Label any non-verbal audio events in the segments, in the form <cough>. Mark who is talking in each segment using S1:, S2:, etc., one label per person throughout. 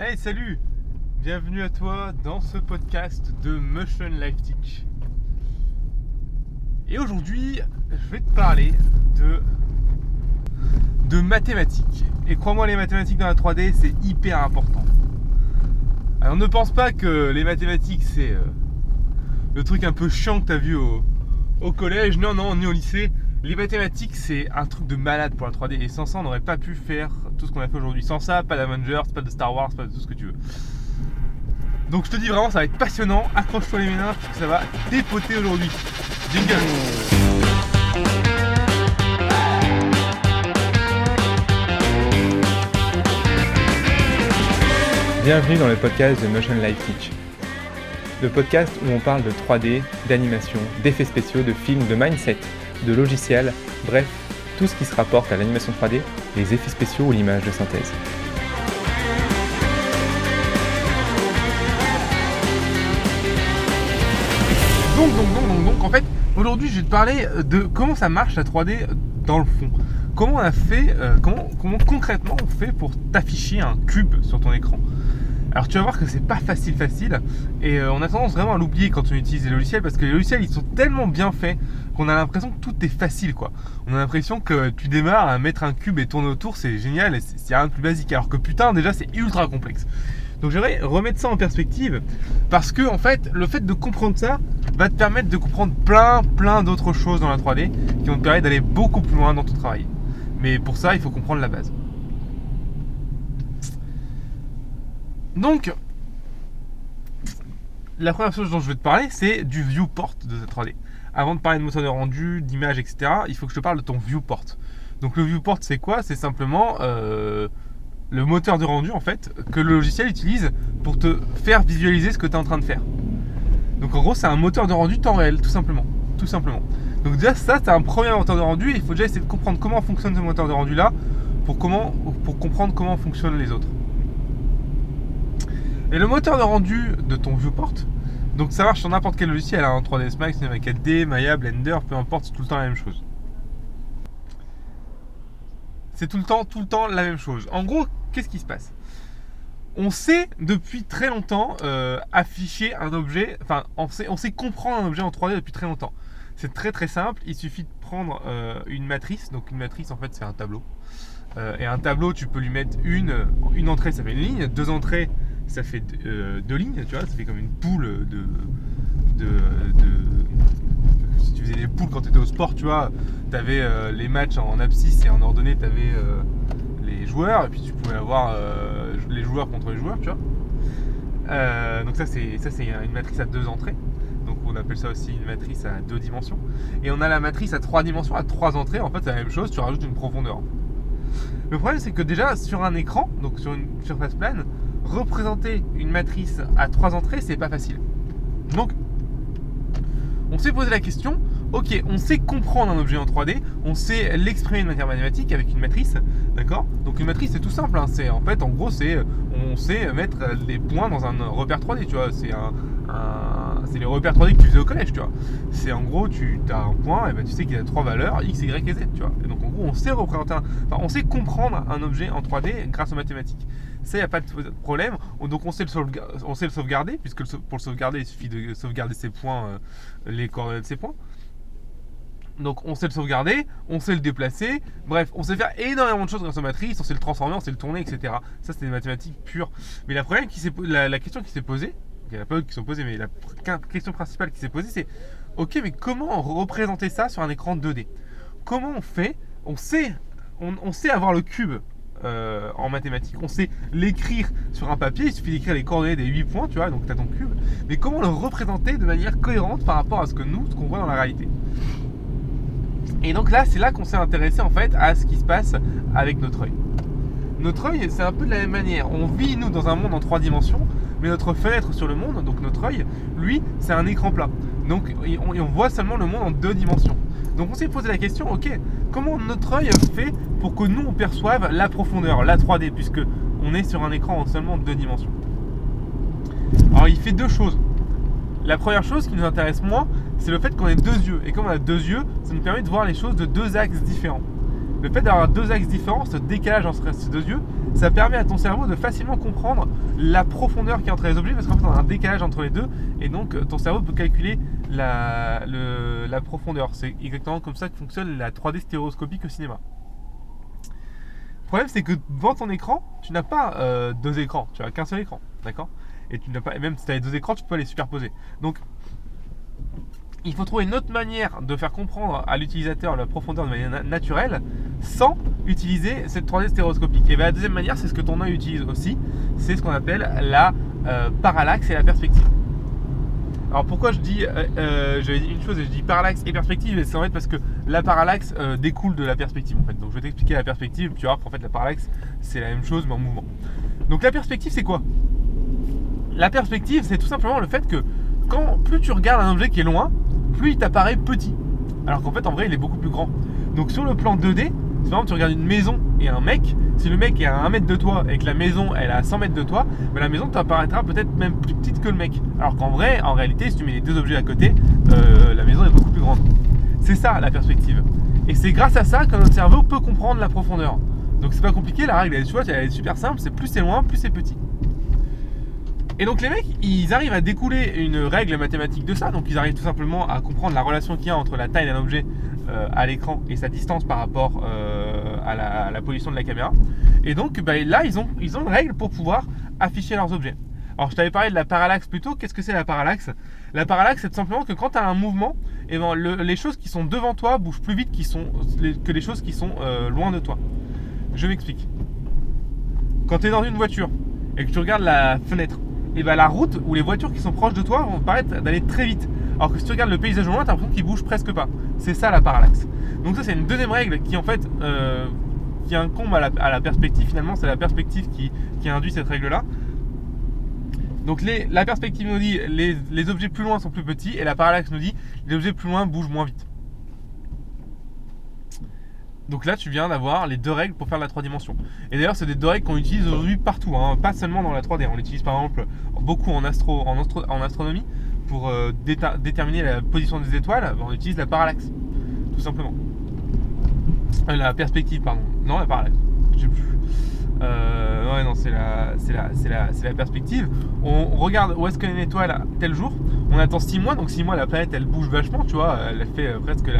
S1: Hey, salut Bienvenue à toi dans ce podcast de Motion Life Teach. Et aujourd'hui, je vais te parler de, de mathématiques. Et crois-moi, les mathématiques dans la 3D, c'est hyper important. Alors ne pense pas que les mathématiques, c'est euh, le truc un peu chiant que tu as vu au, au collège. Non, non, ni au lycée. Les mathématiques, c'est un truc de malade pour la 3D. Et sans ça, on n'aurait pas pu faire tout ce qu'on a fait aujourd'hui. Sans ça, pas d'Avengers, pas de Star Wars, pas de tout ce que tu veux. Donc je te dis vraiment, ça va être passionnant. Accroche-toi les méninges parce que ça va dépoter aujourd'hui. Jingle
S2: Bienvenue dans le podcast de Motion Life Teach. Le podcast où on parle de 3D, d'animation, d'effets spéciaux, de films, de mindset, de logiciels, bref, tout ce qui se rapporte à l'animation 3D, les effets spéciaux ou l'image de synthèse.
S1: Donc, donc, donc, donc, donc, en fait, aujourd'hui, je vais te parler de comment ça marche la 3D dans le fond. Comment on a fait, euh, comment, comment concrètement on fait pour t'afficher un cube sur ton écran? Alors tu vas voir que c'est pas facile facile et euh, on a tendance vraiment à l'oublier quand on utilise les logiciels parce que les logiciels ils sont tellement bien faits qu'on a l'impression que tout est facile quoi. On a l'impression que tu démarres à mettre un cube et tourner autour, c'est génial et c'est rien de plus basique alors que putain déjà c'est ultra complexe. Donc j'aimerais remettre ça en perspective parce que en fait le fait de comprendre ça va te permettre de comprendre plein plein d'autres choses dans la 3D qui vont te permettre d'aller beaucoup plus loin dans ton travail. Mais pour ça il faut comprendre la base. Donc, la première chose dont je vais te parler, c'est du viewport de cette 3D. Avant de parler de moteur de rendu, d'image, etc., il faut que je te parle de ton viewport. Donc le viewport, c'est quoi? C'est simplement euh, le moteur de rendu, en fait, que le logiciel utilise pour te faire visualiser ce que tu es en train de faire. Donc en gros, c'est un moteur de rendu temps réel, tout simplement. Tout simplement. Donc déjà, ça, c'est un premier moteur de rendu. il faut déjà essayer de comprendre comment fonctionne ce moteur de rendu-là pour comprendre comment fonctionnent les autres. Et le moteur de rendu de ton viewport, donc ça marche sur n'importe quel logiciel, hein, 3ds Max, Cinema 4D, Maya, Blender, peu importe, c'est tout le temps la même chose. C'est tout le temps, tout le temps la même chose. En gros, qu'est-ce qui se passe? On sait depuis très longtemps euh, afficher un objet, enfin, on sait, comprendre un objet en 3D depuis très longtemps. C'est très très simple, il suffit de prendre euh, une matrice, donc une matrice en fait c'est un tableau. Euh, et un tableau, tu peux lui mettre une, une entrée, ça fait une ligne, deux entrées, ça fait euh, deux lignes, tu vois, ça fait comme une poule de, de, si tu faisais des poules quand tu étais au sport, tu vois, tu avais euh, les matchs en abscisse et en ordonnée, tu avais euh, les joueurs, et puis tu pouvais avoir les joueurs contre les joueurs, tu vois. donc ça c'est ça c'est une matrice à deux entrées. Donc on appelle ça aussi une matrice à deux dimensions. Et on a la matrice à trois dimensions, à trois entrées. En fait c'est la même chose, tu rajoutes une profondeur. Le problème c'est que déjà sur un écran, donc sur une surface plane, représenter une matrice à trois entrées, c'est pas facile. Donc, on s'est posé la question, ok, on sait comprendre un objet en 3D, on sait l'exprimer de manière mathématique avec une matrice, d'accord? Donc une matrice c'est tout simple, hein. c'est en fait en gros c'est on sait mettre les points dans un repère 3D, tu vois, c'est un, c'est les repères 3D que tu faisais au collège, tu vois. C'est en gros tu as un point et ben tu sais qu'il a trois valeurs x, y et z, tu vois. Et donc en gros on sait représenter, enfin, on sait comprendre un objet en 3D grâce aux mathématiques. Ça, il n'y a pas de problème. Donc on sait le, on sait le sauvegarder, puisque pour le sauvegarder, il suffit de sauvegarder ses points, euh, les coordonnées de ses points. Donc on sait le sauvegarder, on sait le déplacer, bref, on sait faire énormément de choses grâce aux matrices, on sait le transformer, on sait le tourner, etc. Ça c'est des mathématiques pures. Mais la, problème qui la, la question qui s'est posée, il n'y en a pas qui sont posées, mais la question principale qui s'est posée, c'est ok, mais comment représenter ça sur un écran 2D Comment on fait? On sait, on sait avoir le cube euh, en mathématiques. On sait l'écrire sur un papier, il suffit d'écrire les coordonnées des 8 points, tu vois, donc tu as ton cube. Mais comment le représenter de manière cohérente par rapport à ce que nous, ce qu'on voit dans la réalité? Et donc là, c'est là qu'on s'est intéressé en fait à ce qui se passe avec notre œil. Notre œil, c'est un peu de la même manière. On vit, nous, dans un monde en trois dimensions, mais notre fenêtre sur le monde, donc notre œil, lui, c'est un écran plat. Donc on voit seulement le monde en deux dimensions. Donc on s'est posé la question, ok, comment notre œil fait pour que nous on la profondeur, la 3D, puisque on est sur un écran en seulement deux dimensions? Alors il fait deux choses. La première chose qui nous intéresse moins, c'est le fait qu'on ait deux yeux. Et comme on a deux yeux, ça nous permet de voir les choses de deux axes différents. Le fait d'avoir deux axes différents, ce décalage entre ces deux yeux, ça permet à ton cerveau de facilement comprendre la profondeur qui est entre les objets parce qu'en fait on un décalage entre les deux et donc euh, ton cerveau peut calculer la, profondeur. C'est exactement comme ça que fonctionne la 3D stéréoscopique au cinéma. Le problème c'est que devant ton écran, tu n'as pas euh, deux écrans, tu as qu'un seul écran, d'accord? Et tu n'as pas, même si tu as les deux écrans, tu peux les superposer. Donc il faut trouver une autre manière de faire comprendre à l'utilisateur la profondeur de manière naturelle sans utiliser cette 3D stéréoscopique. Et bien la deuxième manière, c'est ce que ton œil utilise aussi, c'est ce qu'on appelle la euh, parallaxe et la perspective. Alors pourquoi je dis, euh, euh, je une chose, je dis parallaxe et perspective, c'est en fait parce que la parallaxe découle de la perspective en fait. Donc je vais t'expliquer la perspective, tu vois qu'en fait la parallaxe c'est la même chose mais en mouvement. Donc la perspective c'est quoi? La perspective c'est tout simplement le fait que quand plus tu regardes un objet qui est loin, plus il t'apparaît petit. Alors qu'en fait, en vrai, il est beaucoup plus grand. Donc sur le plan 2D, si par exemple tu regardes une maison et un mec, si le mec est à 1 mètre de toi et que la maison elle est à 100 mètres de toi, ben, la maison t'apparaîtra peut-être même plus petite que le mec. Alors qu'en vrai, en réalité, si tu mets les deux objets à côté, euh, la maison est beaucoup plus grande. C'est ça la perspective. Et c'est grâce à ça que notre cerveau peut comprendre la profondeur. Donc c'est pas compliqué, la règle elle est super simple, c'est plus c'est loin, plus c'est petit. Et donc les mecs, ils arrivent à découler une règle mathématique de ça. Donc ils arrivent tout simplement à comprendre la relation qu'il y a entre la taille d'un objet euh, à l'écran et sa distance par rapport euh, à, la, position de la caméra. Et donc bah, là, ils ont, une règle pour pouvoir afficher leurs objets. Alors je t'avais parlé de la parallaxe plutôt. Qu'est-ce que c'est la parallaxe? La parallaxe, c'est tout simplement que quand tu as un mouvement, eh ben, les choses qui sont devant toi bougent plus vite que les choses qui sont euh, loin de toi. Je m'explique. Quand tu es dans une voiture et que tu regardes la fenêtre, et bah, la route ou les voitures qui sont proches de toi vont paraître d'aller très vite. Alors que si tu regardes le paysage au loin, tu as l'impression qu'il bouge presque pas. C'est ça la parallaxe. Donc ça c'est une deuxième règle qui en fait euh, qui incombe à la, à la perspective finalement, c'est la perspective qui, qui induit cette règle là. Donc les, la perspective nous dit les, les objets plus loin sont plus petits et la parallaxe nous dit les objets plus loin bougent moins vite. Donc là, tu viens d'avoir les deux règles pour faire la 3 dimensions. Et d'ailleurs, c'est des deux règles qu'on utilise aujourd'hui partout, hein, pas seulement dans la 3D. On l'utilise par exemple beaucoup en, astro, en, astronomie pour euh, déterminer la position des étoiles. On utilise la parallaxe, tout simplement. Euh, la perspective, pardon. Non, la parallaxe. Euh, non, c'est la, la, la, la, perspective. On regarde où est-ce qu'est une étoile tel jour. On attend 6 mois, donc 6 mois, la planète elle bouge vachement, tu vois. Elle fait euh, presque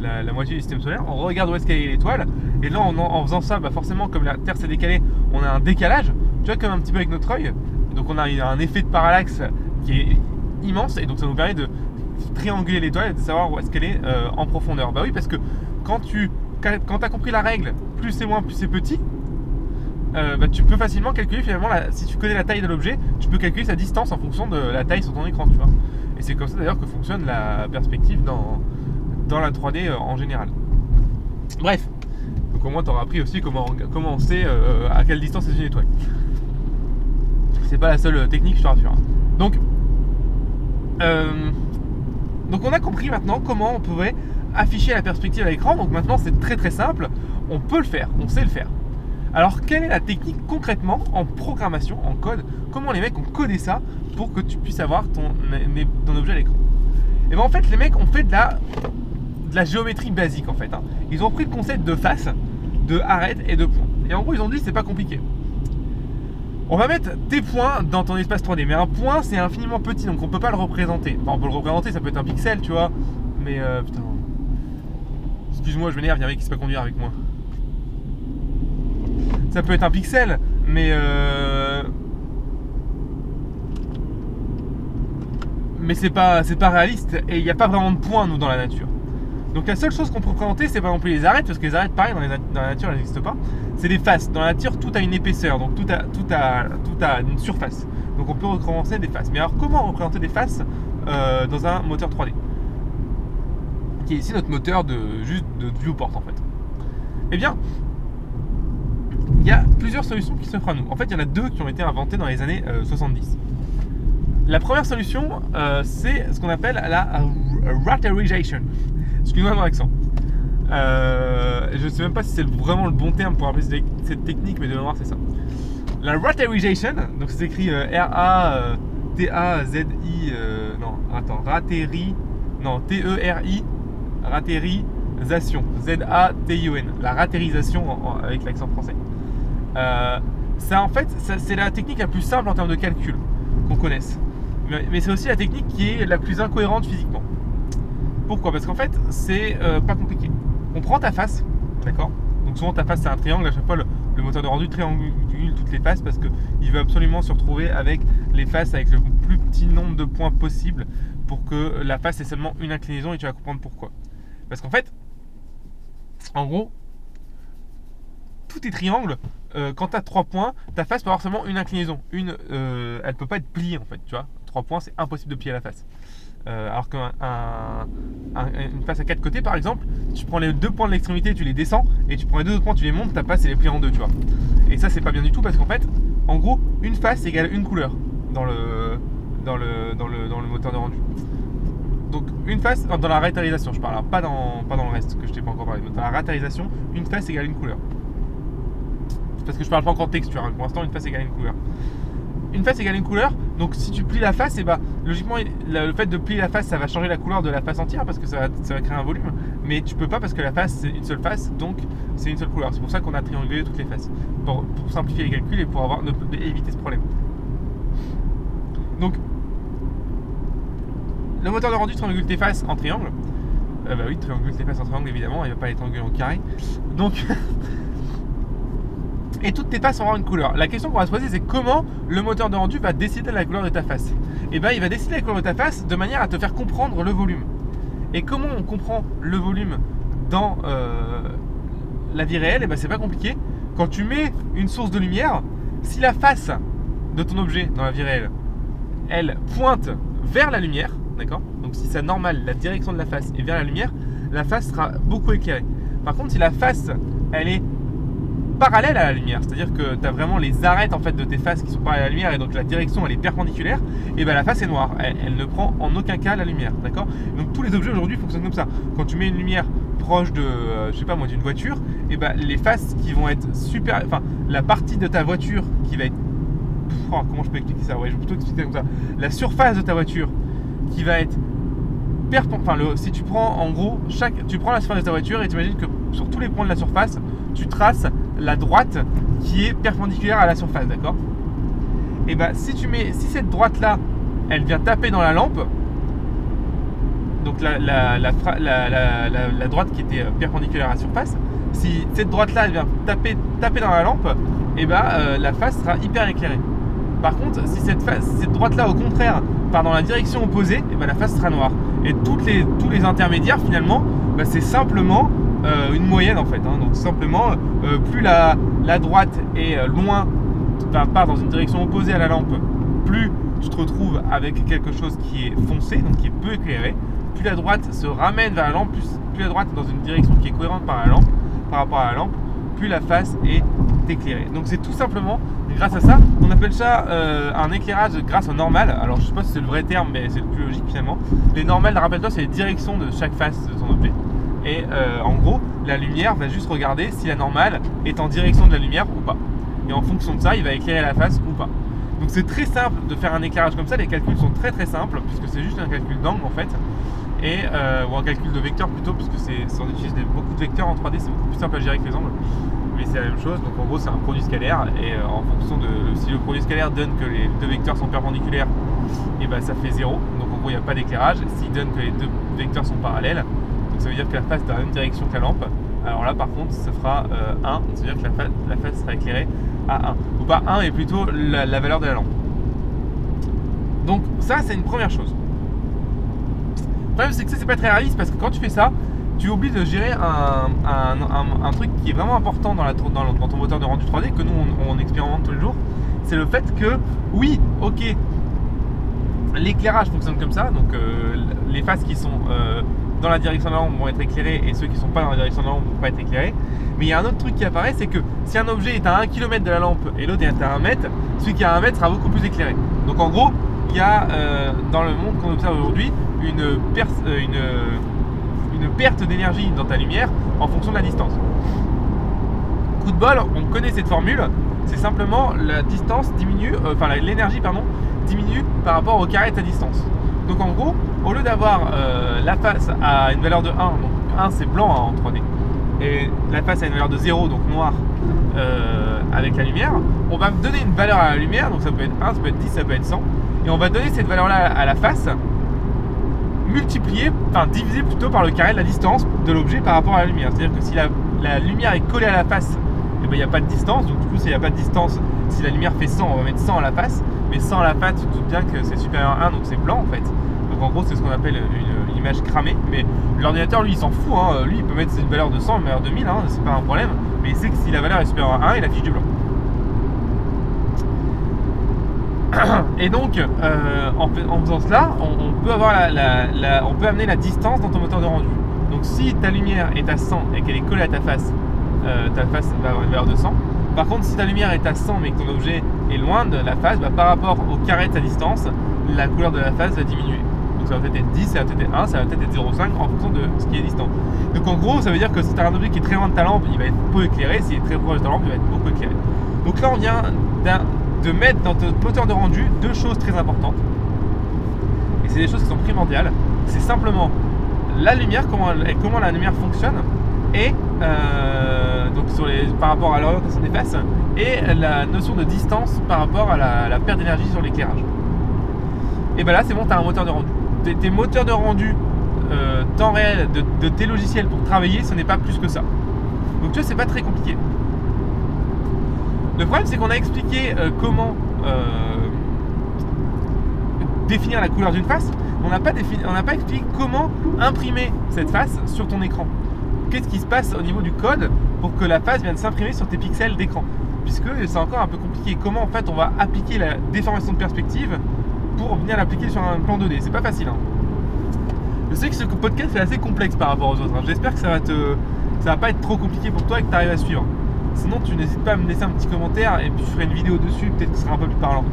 S1: la, moitié du système solaire. On regarde où est-ce qu'elle est l'étoile. Et là, en, faisant ça, bah forcément, comme la Terre s'est décalée, on a un décalage. Tu vois, comme un petit peu avec notre œil. Donc, on a un effet de parallaxe qui est immense. Et donc, ça nous permet de trianguler l'étoile et de savoir où est-ce qu'elle est, euh, en profondeur. Bah oui, parce que quand tu quand as compris la règle, plus c'est moins, plus c'est petit, euh, bah, tu peux facilement calculer finalement, si tu connais la taille de l'objet, tu peux calculer sa distance en fonction de la taille sur ton écran, tu vois. Et c'est comme ça d'ailleurs que fonctionne la perspective dans, dans la 3D euh, en général. Bref, donc au moins tu auras appris aussi comment, comment on sait euh, à quelle distance est une étoile. C'est pas la seule technique, je te rassure. Hein. Donc, donc on a compris maintenant comment on pouvait afficher la perspective à l'écran. Donc maintenant c'est très très simple, on peut le faire, on sait le faire. Alors, quelle est la technique concrètement en programmation, en code? Comment les mecs ont codé ça pour que tu puisses avoir ton, objet à l'écran? Et bien en fait, les mecs ont fait de la, géométrie basique en fait. Hein. Ils ont pris le concept de face, de arête et de point. Et en gros, ils ont dit c'est pas compliqué. On va mettre des points dans ton espace 3D, mais un point c'est infiniment petit donc on peut pas le représenter. On peut le représenter, ça peut être un pixel, tu vois, mais euh, putain. Excuse-moi, je m'énerve, il y a un mec qui sait pas conduire avec moi ça peut être un pixel, mais euh, mais c'est pas c'est pas réaliste et il n'y a pas vraiment de points nous dans la nature. Donc la seule chose qu'on peut représenter, c'est par exemple les arêtes, parce que les arêtes, pareil, dans, la nature, elles n'existent pas. C'est des faces. Dans la nature, tout a une épaisseur, donc tout a, tout a, tout a une surface. Donc on peut représenter des faces. Mais alors comment représenter des faces euh, dans un moteur 3D Qui est ici notre moteur de juste de viewport en fait. Eh bien, il y a plusieurs solutions qui s'offrent à nous. En fait, il y en a deux qui ont été inventées dans les années 70. Euh, la première solution, euh, c'est ce qu'on appelle la raterization. Excuse-moi mon accent. Euh, je ne sais même pas si c'est vraiment le bon terme pour appeler cette technique, mais de mémoire, c'est ça. La raterization, donc c'est écrit R-A-T-A-Z-I. non, attends, rateri. Non, T-E-R-I. Rateri. Z-A-T-I-O-N. La ratérisation avec l'accent français. Euh, en fait, c'est la technique la plus simple en termes de calcul qu'on connaisse. Mais, c'est aussi la technique qui est la plus incohérente physiquement. Pourquoi? Parce qu'en fait, c'est euh, pas compliqué. On prend ta face, d'accord? Donc souvent ta face c'est un triangle, à chaque fois le, moteur de rendu triangule toutes les faces parce qu'il veut absolument se retrouver avec les faces avec le plus petit nombre de points possible pour que la face ait seulement une inclinaison et tu vas comprendre pourquoi. Parce qu'en fait, en gros, tous tes triangles, euh, quand tu as trois points, ta face peut avoir seulement une inclinaison. Une, euh, elle peut pas être pliée en fait, tu vois. Trois points, c'est impossible de plier la face. Euh, alors qu'une face à quatre côtés, par exemple, tu prends les deux points de l'extrémité, tu les descends, et tu prends les deux autres points, tu les montes, ta face, elle est pliée en deux, tu vois. Et ça, c'est pas bien du tout parce qu'en fait, en gros, une face égale une couleur dans le, dans le, dans le, dans le moteur de rendu. Donc une face, dans la raterisation je parle, pas dans, pas dans le reste que je t'ai pas encore parlé, mais dans la raterisation une face égale une couleur. Parce que je parle pas encore de texture, hein. pour l'instant une face égale une couleur une face égale une couleur. Donc si tu plies la face, et eh bah ben, logiquement le fait de plier la face, ça va changer la couleur de la face entière parce que ça va, créer un volume. Mais tu peux pas parce que la face c'est une seule face, donc c'est une seule couleur. C'est pour ça qu'on a triangulé toutes les faces pour, simplifier les calculs et pour avoir éviter ce problème. Donc le moteur de rendu triangule tes faces en triangle. Euh, bah oui, triangule tes faces en triangle évidemment, il va pas être triangulé en carré. Donc <laughs> et toutes tes faces auront une couleur. La question qu'on va se poser, c'est comment le moteur de rendu va décider la couleur de ta face. Et eh bien, il va décider la couleur de ta face de manière à te faire comprendre le volume. Et comment on comprend le volume dans euh, la vie réelle Et eh bien, c'est pas compliqué. Quand tu mets une source de lumière, si la face de ton objet dans la vie réelle, elle pointe vers la lumière, d'accord Donc si c'est normal, la direction de la face est vers la lumière, la face sera beaucoup éclairée. Par contre, si la face, elle est parallèle à la lumière, c'est-à-dire que tu as vraiment les arêtes en fait de tes faces qui sont parallèles à la lumière et donc la direction elle est perpendiculaire, et ben la face est noire, elle, ne prend en aucun cas la lumière, d'accord Donc tous les objets aujourd'hui fonctionnent comme ça. Quand tu mets une lumière proche de, euh, je sais pas moi, d'une voiture, et ben les faces qui vont être super, enfin la partie de ta voiture qui va être, oh, comment je peux expliquer ça? Ouais, je vais plutôt expliquer comme ça. La surface de ta voiture qui va être Enfin, le, si tu prends en gros, chaque, tu prends la surface de ta voiture et tu imagines que sur tous les points de la surface, tu traces la droite qui est perpendiculaire à la surface, d'accord? Et bien, si tu mets, si cette droite là, elle vient taper dans la lampe, donc la, la, la, droite qui était euh, perpendiculaire à la surface, si cette droite là, elle vient taper, taper dans la lampe, et ben la face sera hyper éclairée. Par contre, si cette, face, cette droite là, au contraire, part dans la direction opposée, et ben la face sera noire. Et tous les intermédiaires, finalement, ben, c'est simplement euh, une moyenne en fait. Hein. Donc simplement, euh, plus la, droite est euh, loin, part dans une direction opposée à la lampe, plus tu te retrouves avec quelque chose qui est foncé, donc qui est peu éclairé. Plus la droite se ramène vers la lampe, plus, plus la droite est dans une direction qui est cohérente par la lampe, par rapport à la lampe, plus la face est éclairée. Donc c'est tout simplement grâce à ça, on appelle ça un éclairage grâce au normal. Alors je sais pas si c'est le vrai terme, mais c'est le plus logique finalement. Les normales, rappelle-toi, c'est les directions de chaque face de ton objet. Et euh, en gros, la lumière va juste regarder si la normale est en direction de la lumière ou pas. Et en fonction de ça, il va éclairer la face ou pas. Donc c'est très simple de faire un éclairage comme ça. Les calculs sont très très simples puisque c'est juste un calcul d'angle en fait. Et, euh, ou un calcul de vecteur plutôt puisque c'est, on utilise beaucoup de vecteurs en 3D, c'est beaucoup plus simple à gérer que les angles. Mais c'est la même chose. Donc en gros, c'est un produit scalaire et euh, en fonction de si le produit scalaire donne que les deux vecteurs sont perpendiculaires, et ben ça fait 0. Donc en gros, il n'y a pas d'éclairage. S'il donne que les deux vecteurs sont parallèles, ça veut dire que la face est dans la même direction que la lampe. Alors là, par contre, ça fera 1, euh, ça veut dire que la face, la face sera éclairée à 1. Ou pas 1, mais plutôt la, valeur de la lampe. Donc ça, c'est une première chose. Problème, c'est que ça, c'est pas très réaliste parce que quand tu fais ça, tu oublies de gérer un, truc qui est vraiment important dans, ton moteur de rendu 3D que nous, on, expérimente tous les jours. C'est le fait que, oui, ok, l'éclairage fonctionne comme ça, donc euh, les faces qui sont euh, dans la direction de la lampe vont être éclairés et ceux qui ne sont pas dans la direction de la lampe vont pas être éclairés. Mais il y a un autre truc qui apparaît, c'est que si un objet est à 1 km de la lampe et l'autre est à 1 mètre, celui qui est à 1 mètre sera beaucoup plus éclairé. Donc en gros, il y a euh, dans le monde qu'on observe aujourd'hui une, euh, une, perte d'énergie dans ta lumière en fonction de la distance. Coup de bol, on connaît cette formule, c'est simplement la distance diminue, euh, enfin l'énergie pardon, diminue par rapport au carré de ta distance. Donc en gros, au lieu d'avoir euh, la face à une valeur de 1, donc 1 c'est blanc hein, en 3D, et la face a une valeur de 0, donc noir, euh, avec la lumière, on va donner une valeur à la lumière, donc ça peut être 1, ça peut être 10, ça peut être 100, et on va donner cette valeur-là à la face, multipliée, enfin divisée plutôt par le carré de la distance de l'objet par rapport à la lumière. C'est-à-dire que si la, lumière est collée à la face, eh ben, il n'y a pas de distance, donc du coup s'il n'y a pas de distance, si la lumière fait 100, on va mettre 100 à la face, mais 100 à la face, tu te doutes bien que c'est supérieur à 1, donc c'est blanc en fait. Donc en gros c'est ce qu'on appelle une, image cramée, mais l'ordinateur lui il s'en fout, hein. lui il peut mettre une valeur de 100, une valeur de 1000, hein, c'est pas un problème, mais il sait que si la valeur est supérieure à 1, il affiche du blanc. Et donc, euh, en, faisant cela, on, peut avoir la, on peut amener la distance dans ton moteur de rendu. Donc, si ta lumière est à 100 et qu'elle est collée à ta face, euh, ta face va avoir une valeur de 100. Par contre, si ta lumière est à 100 mais que ton objet est loin de la face, bah, par rapport au carré de sa distance, la couleur de la face va diminuer. Donc, ça va peut-être être 10, ça va peut-être être 1, ça va peut-être être 0,5 en fonction de ce qui est distant. Donc, en gros, ça veut dire que si tu as un objet qui est très loin de ta lampe, il va être peu éclairé. S'il est très proche de ta lampe, il va être beaucoup éclairé. Donc là, on vient de mettre dans ton moteur de rendu deux choses très importantes. Et c'est des choses qui sont primordiales. C'est simplement la lumière, comment, comment la lumière fonctionne, et euh, donc sur les, par rapport à l'orientation des faces, et la notion de distance par rapport à la, perte d'énergie sur l'éclairage. Et ben là, c'est bon, tu as un moteur de rendu. Tes, moteurs de rendu euh, temps réel de, de, tes logiciels pour travailler, ce n'est pas plus que ça. Donc tu vois, c'est pas très compliqué. Le problème, c'est qu'on a expliqué euh, comment euh, définir la couleur d'une face. On n'a pas, expliqué comment imprimer cette face sur ton écran. Qu'est-ce qui se passe au niveau du code pour que la face vienne s'imprimer sur tes pixels d'écran? Puisque c'est encore un peu compliqué. Comment en fait on va appliquer la déformation de perspective pour venir l'appliquer sur un plan 2D C'est pas facile. Hein. Je sais que ce podcast est assez complexe par rapport aux autres. Hein. J'espère que ça va te, ça va pas être trop compliqué pour toi et que tu arrives à suivre. Sinon, tu n'hésites pas à me laisser un petit commentaire et puis je ferai une vidéo dessus, peut-être que ce sera un peu plus parlant.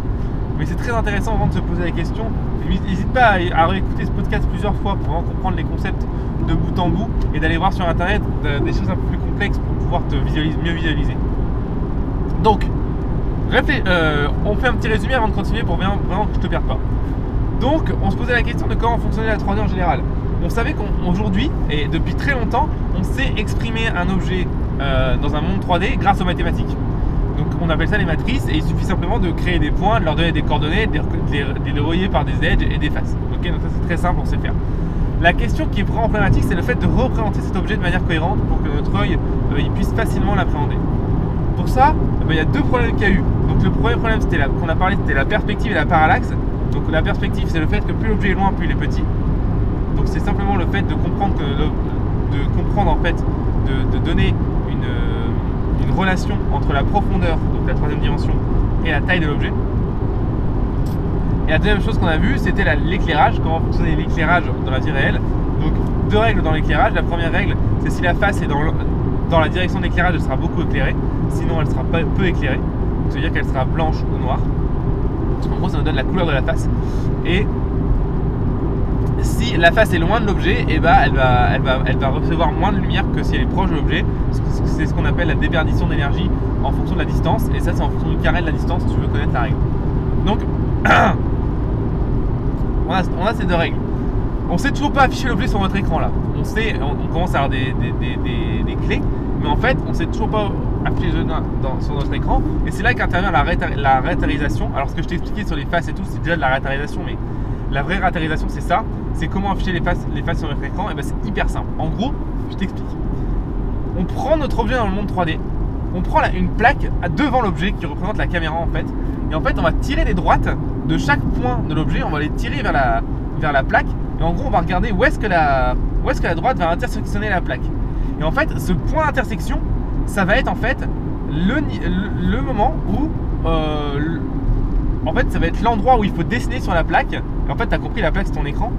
S1: Mais c'est très intéressant avant de se poser la question. N'hésite pas à, réécouter ce podcast plusieurs fois pour vraiment comprendre les concepts de bout en bout et d'aller voir sur internet des choses un peu plus complexes pour pouvoir te visualiser, mieux visualiser. Donc, euh, on fait un petit résumé avant de continuer pour vraiment, que je te perde pas. Donc, on se posait la question de comment fonctionnait la 3D en général. On savait qu'aujourd'hui, et depuis très longtemps, on sait exprimer un objet euh, dans un monde 3D grâce aux mathématiques. Donc on appelle ça les matrices et il suffit simplement de créer des points, de leur donner des coordonnées, de les, par des edges et des faces. donc ça c'est très simple, on sait faire. La question qui est vraiment problématique, c'est le fait de représenter cet objet de manière cohérente pour que notre œil euh, puisse facilement l'appréhender. Pour ça, eh ben, il y a deux problèmes qu'il y a eu. Donc le premier problème qu'on a parlé, c'était la perspective et la parallaxe. Donc la perspective, c'est le fait que plus l'objet est loin, plus il est petit. Donc c'est simplement le fait de comprendre de comprendre en fait, de donner une, relation entre la profondeur, donc la troisième dimension, et la taille de l'objet. Et la deuxième chose qu'on a vu, c'était l'éclairage, comment fonctionnait l'éclairage dans la vie réelle. Donc deux règles dans l'éclairage. La première règle, c'est si la face est dans, dans la direction d'éclairage, elle sera beaucoup éclairée. Sinon, elle sera peu éclairée. C'est-à-dire qu'elle sera blanche ou noire. En gros, ça nous donne la couleur de la face. Et si la face est loin de l'objet, et eh ben, elle, va, recevoir moins de lumière que si elle est proche de l'objet. C'est ce qu'on appelle la déperdition d'énergie en fonction de la distance. Et ça, c'est en fonction du carré de la distance tu veux connaître la règle. Donc, <clears throat> on, a, ces deux règles. On sait toujours pas afficher l'objet sur votre écran là. On sait, on, commence à avoir des, clés, mais en fait, on sait toujours pas afficher sur notre écran. Et c'est là qu'intervient la, la rétarisation. Alors, ce que je t'ai expliqué sur les faces et tout, c'est déjà de la rétarisation, mais la vraie rétarisation, c'est ça c'est comment afficher les faces, sur notre écran. Et ben c'est hyper simple. En gros, je t'explique. On prend notre objet dans le monde 3D, on prend une plaque devant l'objet qui représente la caméra en fait, et en fait on va tirer les droites de chaque point de l'objet, on va les tirer vers la, plaque, et en gros on va regarder où est-ce que la, droite va intersectionner la plaque. Et en fait ce point d'intersection, ça va être en fait le, le, moment où euh, en fait, ça va être l'endroit où il faut dessiner sur la plaque. Et en fait, tu as compris, la plaque, c'est ton écran,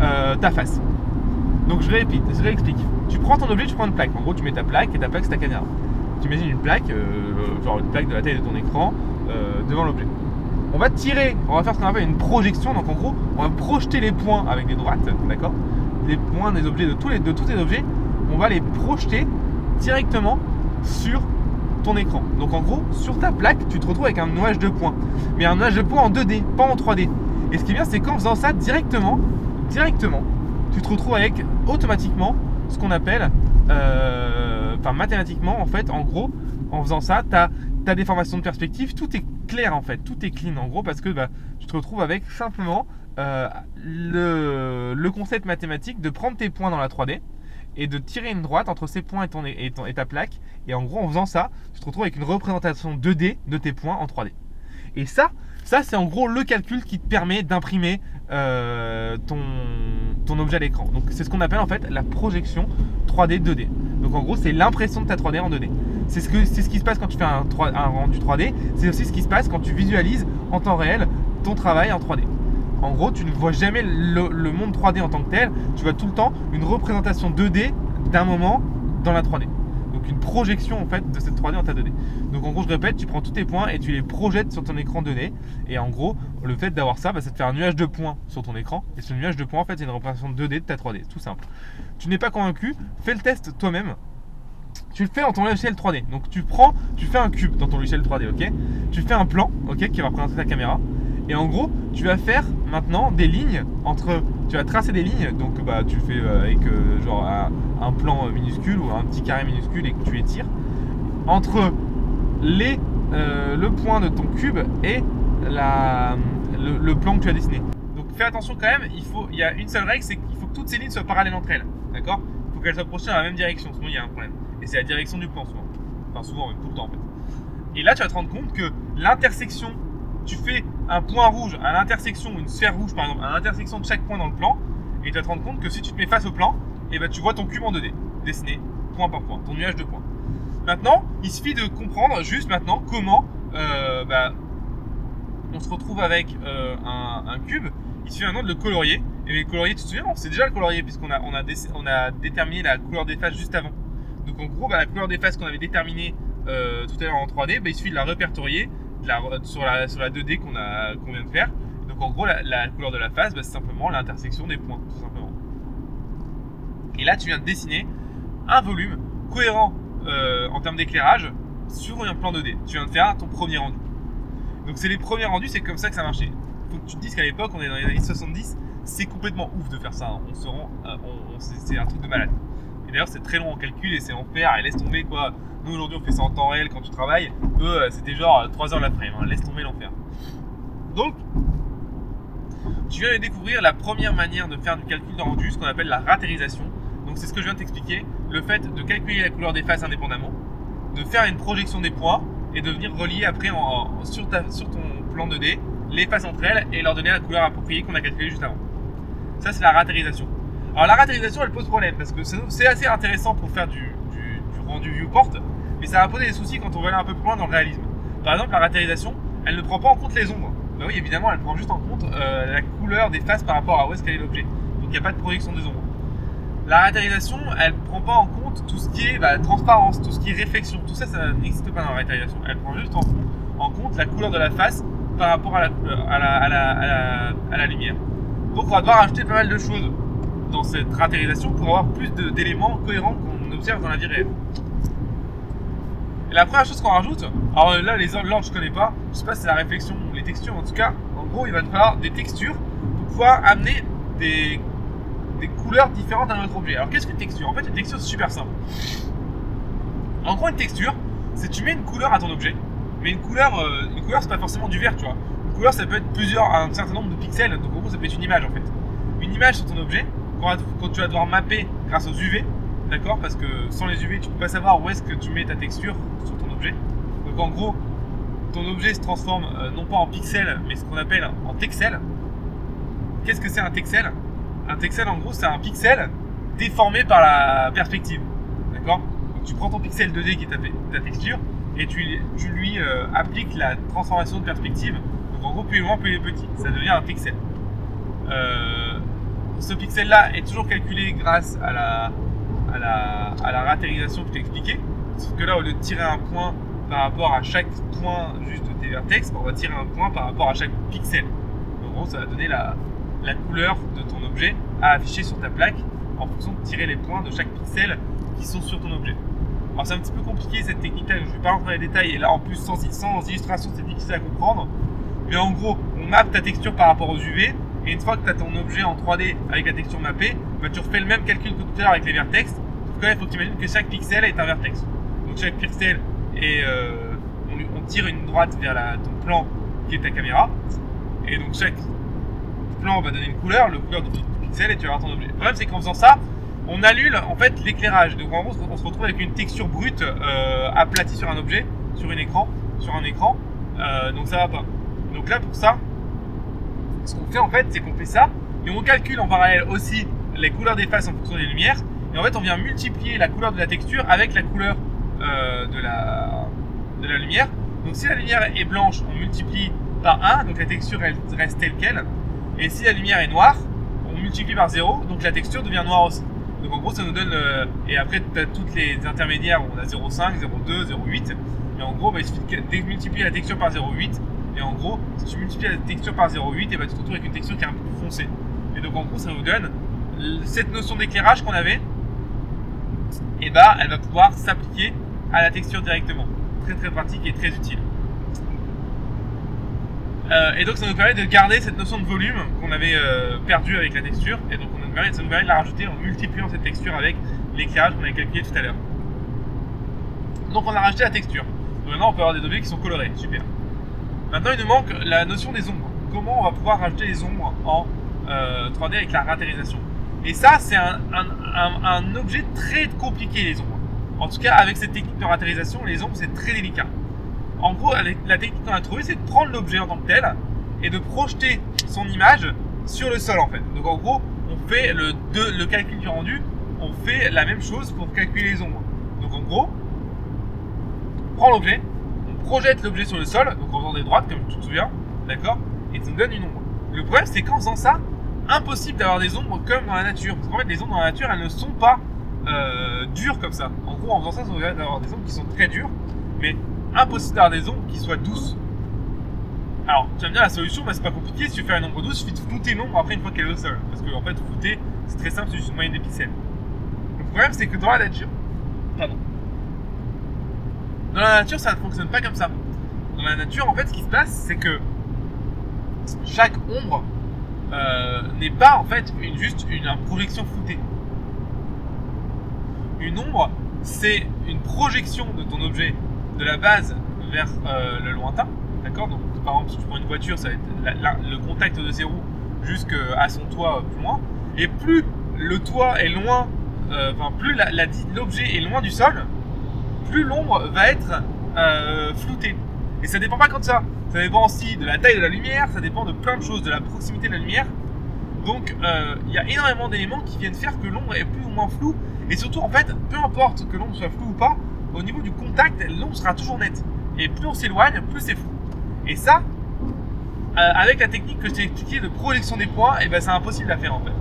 S1: euh, ta face. Donc, je répète, je réexplique. Tu prends ton objet, tu prends une plaque. En gros, tu mets ta plaque et ta plaque, c'est ta caméra. Tu imagines une plaque, euh, genre une plaque de la taille de ton écran, euh, devant l'objet. On va tirer, on va faire ce qu'on appelle une projection. Donc, en gros, on va projeter les points avec des droites, d'accord? Les points des objets, de tous, les, de tous ces objets, on va les projeter directement sur ton écran. Donc en gros, sur ta plaque, tu te retrouves avec un nuage de points. Mais un nuage de en 2D, pas en 3D. Et ce qui est bien, c'est qu'en faisant ça directement, directement, tu te retrouves avec automatiquement ce qu'on appelle, euh, enfin mathématiquement en fait, en gros, en faisant ça, tu as, des formations de perspective, tout est clair en fait, tout est clean en gros parce que bah, tu te retrouves avec simplement euh, le, concept mathématique de prendre tes points dans la 3D et de tirer une droite entre ces points et ta plaque. Et en gros, en faisant ça, tu te retrouves avec une représentation 2D de tes points en 3D. Et ça, ça c'est en gros le calcul qui te permet d'imprimer euh, ton, objet à l'écran. Donc c'est ce qu'on appelle en fait la projection 3D 2D. Donc en gros c'est l'impression de ta 3D en 2D. C'est ce, ce qui se passe quand tu fais un, rendu 3D. C'est aussi ce qui se passe quand tu visualises en temps réel ton travail en 3D. En gros, tu ne vois jamais le, monde 3D en tant que tel, tu vois tout le temps une représentation 2D d'un moment dans la 3D une projection en fait de cette 3D en ta 2D. Donc en gros, je répète, tu prends tous tes points et tu les projettes sur ton écran 2D. Et en gros, le fait d'avoir ça, bah, ça te fait un nuage de points sur ton écran. Et ce nuage de points, en fait, c'est une représentation 2D de ta 3D, tout simple. Tu n'es pas convaincu, fais le test toi-même. Tu le fais dans ton logiciel 3D. Donc tu prends, tu fais un cube dans ton logiciel 3D, ok? Tu fais un plan, ok, qui va représenter ta caméra. Et en gros, tu vas faire maintenant des lignes entre. Tu vas tracer des lignes, donc bah, tu fais euh, avec euh, genre un, plan minuscule ou un petit carré minuscule et que tu étires entre les, euh, le point de ton cube et la, le, plan que tu as dessiné. Donc fais attention quand même, il, faut, il y a une seule règle, c'est qu'il faut que toutes ces lignes soient parallèles entre elles. D'accord? Il faut qu'elles soient projetées dans la même direction, sinon il y a un problème. Et c'est la direction du plan souvent. Enfin souvent, même tout le temps en fait. Et là tu vas te rendre compte que l'intersection tu fais un point rouge à l'intersection, une sphère rouge par exemple, à l'intersection de chaque point dans le plan, et tu vas te rendre compte que si tu te mets face au plan, et eh ben, tu vois ton cube en 2D, dessiné point par point, ton nuage de points. Maintenant, il suffit de comprendre juste maintenant comment euh, bah, on se retrouve avec euh, un, cube. Il suffit maintenant de le colorier. Et le colorier, tu te souviens, c'est déjà le colorier puisqu'on a, on a, on a déterminé la couleur des faces juste avant. Donc en gros, bah, la couleur des faces qu'on avait déterminée euh, tout à l'heure en 3D, bah, il suffit de la répertorier sur, la, sur la 2D qu'on qu'on vient de faire. Donc en gros, la, couleur de la face, bah, c'est simplement l'intersection des points, tout simplement. Et là, tu viens de dessiner un volume cohérent euh, en termes d'éclairage sur un plan 2D. Tu viens de faire ton premier rendu. Donc c'est les premiers rendus, c'est comme ça que ça marchait. Faut que tu te dises qu'à l'époque, on est dans les années 70, c'est complètement ouf de faire ça. Hein. On se rend, euh, c'est un truc de malade. Et d'ailleurs, c'est très long en calcul et c'est en faire et laisse tomber quoi. Nous aujourd'hui on fait ça en temps réel quand tu travailles. Eux c'était genre 3 heures la frame, hein. laisse tomber l'enfer. Donc tu viens de découvrir la première manière de faire du calcul de rendu, ce qu'on appelle la ratérisation. Donc c'est ce que je viens de t'expliquer, le fait de calculer la couleur des faces indépendamment, de faire une projection des points et de venir relier après sur, sur ton plan 2D les faces entre elles et leur donner la couleur appropriée qu'on a calculée juste avant. Ça c'est la ratérisation. Alors la ratérisation elle pose problème parce que c'est assez intéressant pour faire du, rendu viewport, mais ça va poser des soucis quand on va aller un peu plus loin dans le réalisme. Par exemple, la ratérisation, elle ne prend pas en compte les ombres. Bah oui, évidemment, elle prend juste en compte euh, la couleur des faces par rapport à où est-ce qu'elle est l'objet. Donc il n'y a pas de projection des ombres. La ratérisation, elle ne prend pas en compte tout ce qui est bah, transparence, tout ce qui est réflexion. Tout ça, ça n'existe pas dans la ratérisation. Elle prend juste en, compte la couleur de la face par rapport à la, à la lumière. Donc on va devoir ajouter pas mal de choses dans cette ratérisation pour avoir plus d'éléments cohérents qu'on observe dans la vie réelle. Et la première chose qu'on rajoute, alors là les ordres je connais pas, je sais pas si c'est la réflexion les textures, en tout cas, en gros il va te falloir des textures pour pouvoir amener des, des couleurs différentes à notre objet. Alors qu'est-ce qu'une texture? En fait une texture c'est super simple. En gros une texture, c'est tu mets une couleur à ton objet, mais une couleur, euh, une couleur c'est pas forcément du vert, tu vois. Une couleur ça peut être plusieurs, un certain nombre de pixels, donc en gros ça peut être une image en fait. Une image sur ton objet, quand tu vas devoir mapper grâce aux UV, d'accord Parce que sans les UV, tu peux pas savoir où est-ce que tu mets ta texture sur ton objet. Donc en gros, ton objet se transforme euh, non pas en pixel, mais ce qu'on appelle en texel. Qu'est-ce que c'est un texel? Un texel, en gros, c'est un pixel déformé par la perspective, d'accord? Donc tu prends ton pixel 2D qui est ta, texture et tu, lui euh, appliques la transformation de perspective. Donc en gros, plus il est grand, plus il est. Ça devient un pixel. Euh, ce pixel-là est toujours calculé grâce à la, à la, à la que je t'ai expliqué. Sauf que là, au lieu de tirer un point par rapport à chaque point juste de tes vertex, on va tirer un point par rapport à chaque pixel. En gros, ça va donner la, la couleur de ton objet à afficher sur ta plaque en fonction de tirer les points de chaque pixel qui sont sur ton objet. Alors c'est un petit peu compliqué cette technique-là, je ne vais pas rentrer dans les détails, et là en plus sans, sans illustration c'est difficile à comprendre. Mais en gros, on mappe ta texture par rapport aux UV, Et une fois que tu as ton objet en 3D avec la texture mappée, bah, tu refais le même calcul que tout à l'heure avec les vertex. Sauf que là, il faut que tu que chaque pixel est un vertex. Donc chaque pixel est. euh, on, tire une droite vers ton plan qui est ta caméra. Et donc chaque plan va donner une couleur, le couleur du, du pixel, et tu vas avoir ton objet. Le problème, c'est qu'en faisant ça, on annule en fait l'éclairage. Donc en gros, on se retrouve avec une texture brute euh, aplatie sur un objet, sur un écran, sur un écran. Euh, donc ça va pas. Donc là, pour ça, ce qu'on fait en fait, c'est qu'on fait ça et on calcule en parallèle aussi les couleurs des faces en fonction des lumières. Et en fait, on vient multiplier la couleur de la texture avec la couleur euh, de, la, de la lumière. Donc si la lumière est blanche, on multiplie par 1, donc la texture reste telle qu'elle. Et si la lumière est noire, on multiplie par 0, donc la texture devient noire aussi. Donc en gros, ça nous donne. euh, et après, tu as toutes les intermédiaires, on a 0,5, 0,2, 0,8. Et en gros, bah, il suffit de multiplier la texture par 0,8. Et en gros, si tu multiplies la texture par 0,8, et bah, tu te retrouves avec une texture qui est un peu plus foncée. Et donc en gros, ça nous donne cette notion d'éclairage qu'on avait. Et bah, elle va pouvoir s'appliquer à la texture directement. Très très pratique et très utile. Euh, et donc ça nous permet de garder cette notion de volume qu'on avait euh, perdu avec la texture. Et donc on permet, ça nous permet de la rajouter en multipliant cette texture avec l'éclairage qu'on avait calculé tout à l'heure. Donc on a rajouté la texture. Maintenant on peut avoir des objets qui sont colorés. Super. Maintenant il nous manque la notion des ombres. Comment on va pouvoir rajouter les ombres en euh, 3D avec la ratérisation. Et ça c'est un, un- un- objet très compliqué les ombres. En tout cas avec cette technique de ratérisation, les ombres c'est très délicat. En gros, la technique qu'on a trouvée, c'est de prendre l'objet en tant que tel et de projeter son image sur le sol en fait. Donc en gros, on fait le, de- le calcul du rendu, on fait la même chose pour calculer les ombres. Donc en gros, on prend l'objet, projette l'objet sur le sol, donc en faisant des droites, comme tu te souviens, d'accord Et ça nous donne une ombre. Le problème, c'est qu'en faisant ça, impossible d'avoir des ombres comme dans la nature. Parce qu'en fait, les ombres dans la nature, elles ne sont pas euh, dures comme ça. En gros, en faisant ça, nous permet d'avoir des ombres qui sont très dures, mais impossible d'avoir des ombres qui soient douces. Alors, tu vas me la solution, bah, c'est pas compliqué. Si tu veux faire une ombre douce, il suffit de flouter l'ombre après une fois qu'elle est au sol. Parce que en fait, flouter, c'est très simple, c'est juste une moyenne des pixels. Le problème, c'est que dans la nature, dans la nature, ça ne fonctionne pas comme ça. Dans la nature, en fait, ce qui se passe, c'est que chaque ombre euh, n'est pas en fait une, juste une, projection floutée. Une ombre, c'est une projection de ton objet de la base vers euh, le lointain. D'accord? Donc, par exemple, si tu prends une voiture, ça va être le contact de roues jusqu'à son toit euh, plus loin. Et plus le toit est loin, enfin, plus l'objet est loin du sol, plus l'ombre va être euh, floutée. Et ça dépend pas que de ça. Ça dépend aussi de la taille de la lumière, ça dépend de plein de choses, de la proximité de la lumière. Donc euh, il y a énormément d'éléments qui viennent faire que l'ombre est plus ou moins floue. Et surtout, en fait, peu importe que l'ombre soit floue ou pas, au niveau du contact, l'ombre sera toujours nette. Et plus on s'éloigne, plus c'est flou. Et ça, euh, avec la technique que je t'ai expliquée de projection des points, et ben c'est impossible à faire en fait.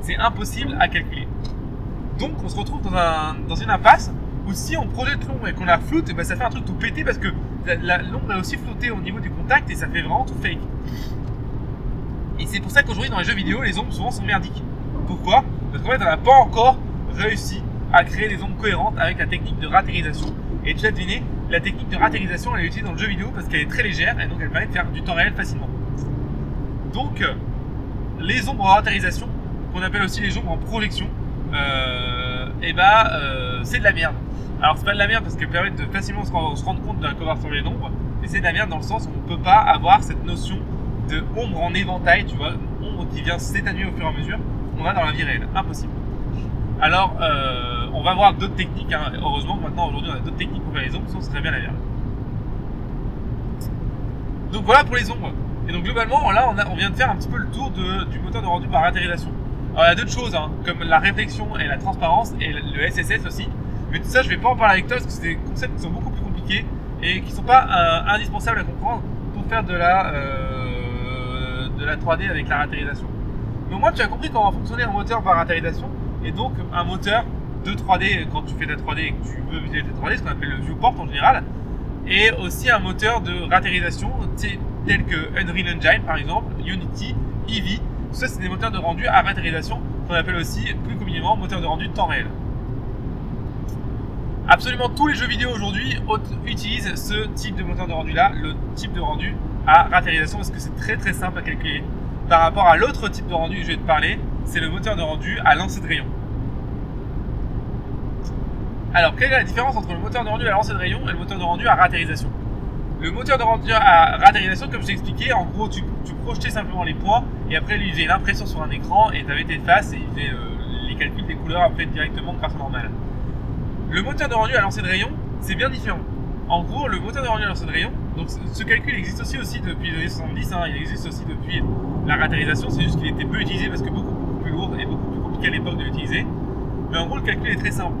S1: C'est impossible à calculer. Donc on se retrouve dans, un- dans une impasse où si on projette l'ombre et qu'on la floute, et ben ça fait un truc tout pété parce que l'ombre est aussi flottée au niveau du contact et ça fait vraiment tout fake. Et c'est pour ça qu'aujourd'hui dans les jeux vidéo, les ombres souvent sont merdiques. Pourquoi? Parce qu'en fait on n'a pas encore réussi à créer des ombres cohérentes avec la technique de ratérisation. Et tu as deviné, la technique de ratérisation elle est utilisée dans le jeu vidéo parce qu'elle est très légère et donc elle permet de faire du temps réel facilement. Donc euh, les ombres en ratérisation, qu'on appelle aussi les ombres en projection, et bah euh, c'est de la merde. Alors c'est pas de la merde parce qu'elles permettent de facilement se rendre, compte de la couverture des nombres, mais c'est de la merde dans le sens où on peut pas avoir cette notion de ombre en éventail, tu vois, ombre qui vient s'étanuer au fur et à mesure qu'on a dans la vie réelle. Impossible. Alors, euh, on va voir d'autres techniques. hein. Heureusement maintenant, aujourd'hui, on a d'autres techniques pour faire les ombres, sinon ce serait bien la merde. Donc voilà pour les ombres. Et donc globalement, là, on, on vient de faire un petit peu le tour du moteur de rendu par ratérisation. Alors il y a d'autres choses, hein, comme la réflexion et la transparence, et le SSS aussi. Mais tout ça, je vais pas en parler avec toi parce que c'est des concepts qui sont beaucoup plus compliqués et qui sont pas euh, indispensables à comprendre pour faire de la, euh, de la 3D avec la ratérisation. Mais au moins, tu as compris comment fonctionnait un moteur par ratérisation et donc un moteur de 3D quand tu fais de la 3D et que tu veux visualiser ta 3D, ce qu'on appelle le viewport en général, et aussi un moteur de ratérisation tel que Unreal Engine par exemple, Unity, Eevee. Ça, c'est des moteurs de rendu à ratérisation qu'on appelle aussi plus communément moteur de rendu temps réel. Absolument tous les jeux vidéo aujourd'hui au- utilisent ce type de moteur de rendu là, le type de rendu à ratérisation parce que c'est très très simple à calculer. Par rapport à l'autre type de rendu que je vais te parler, c'est le moteur de rendu à lancer de rayon. Alors, quelle est la différence entre le moteur de rendu à lancer de rayon et le moteur de rendu à ratérisation Le moteur de rendu à ratérisation, comme je t'ai expliqué, en gros, tu, projetais simplement les points et après, il faisait l'impression sur un écran et tu avais tes faces et il faisait euh, les calculs des couleurs après directement grâce à normal. Le moteur de rendu à lancer de rayon, c'est bien différent. En gros, le moteur de rendu à lancer de rayon, donc ce calcul existe aussi, aussi depuis les années 70, hein, il existe aussi depuis la ratérisation, c'est juste qu'il était peu utilisé parce que beaucoup plus lourd et beaucoup plus compliqué à l'époque de l'utiliser. Mais en gros, le calcul est très simple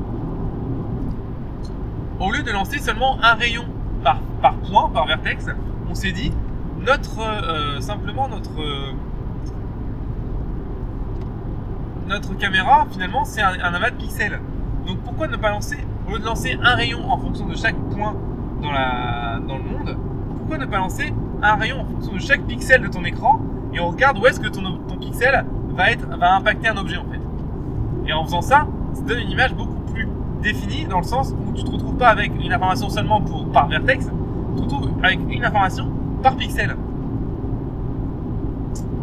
S1: au lieu de lancer seulement un rayon par, point, par vertex, on s'est dit notre euh, simplement notre euh, notre caméra finalement c'est un, amas de pixels. Donc pourquoi ne pas lancer au lieu de lancer un rayon en fonction de chaque point dans la dans le monde, pourquoi ne pas lancer un rayon en fonction de chaque pixel de ton écran et on regarde où est-ce que ton, ton pixel va être va impacter un objet en fait. Et en faisant ça, ça donne une image beaucoup défini dans le sens où tu te retrouves pas avec une information seulement pour, par vertex, te retrouves avec une information par pixel.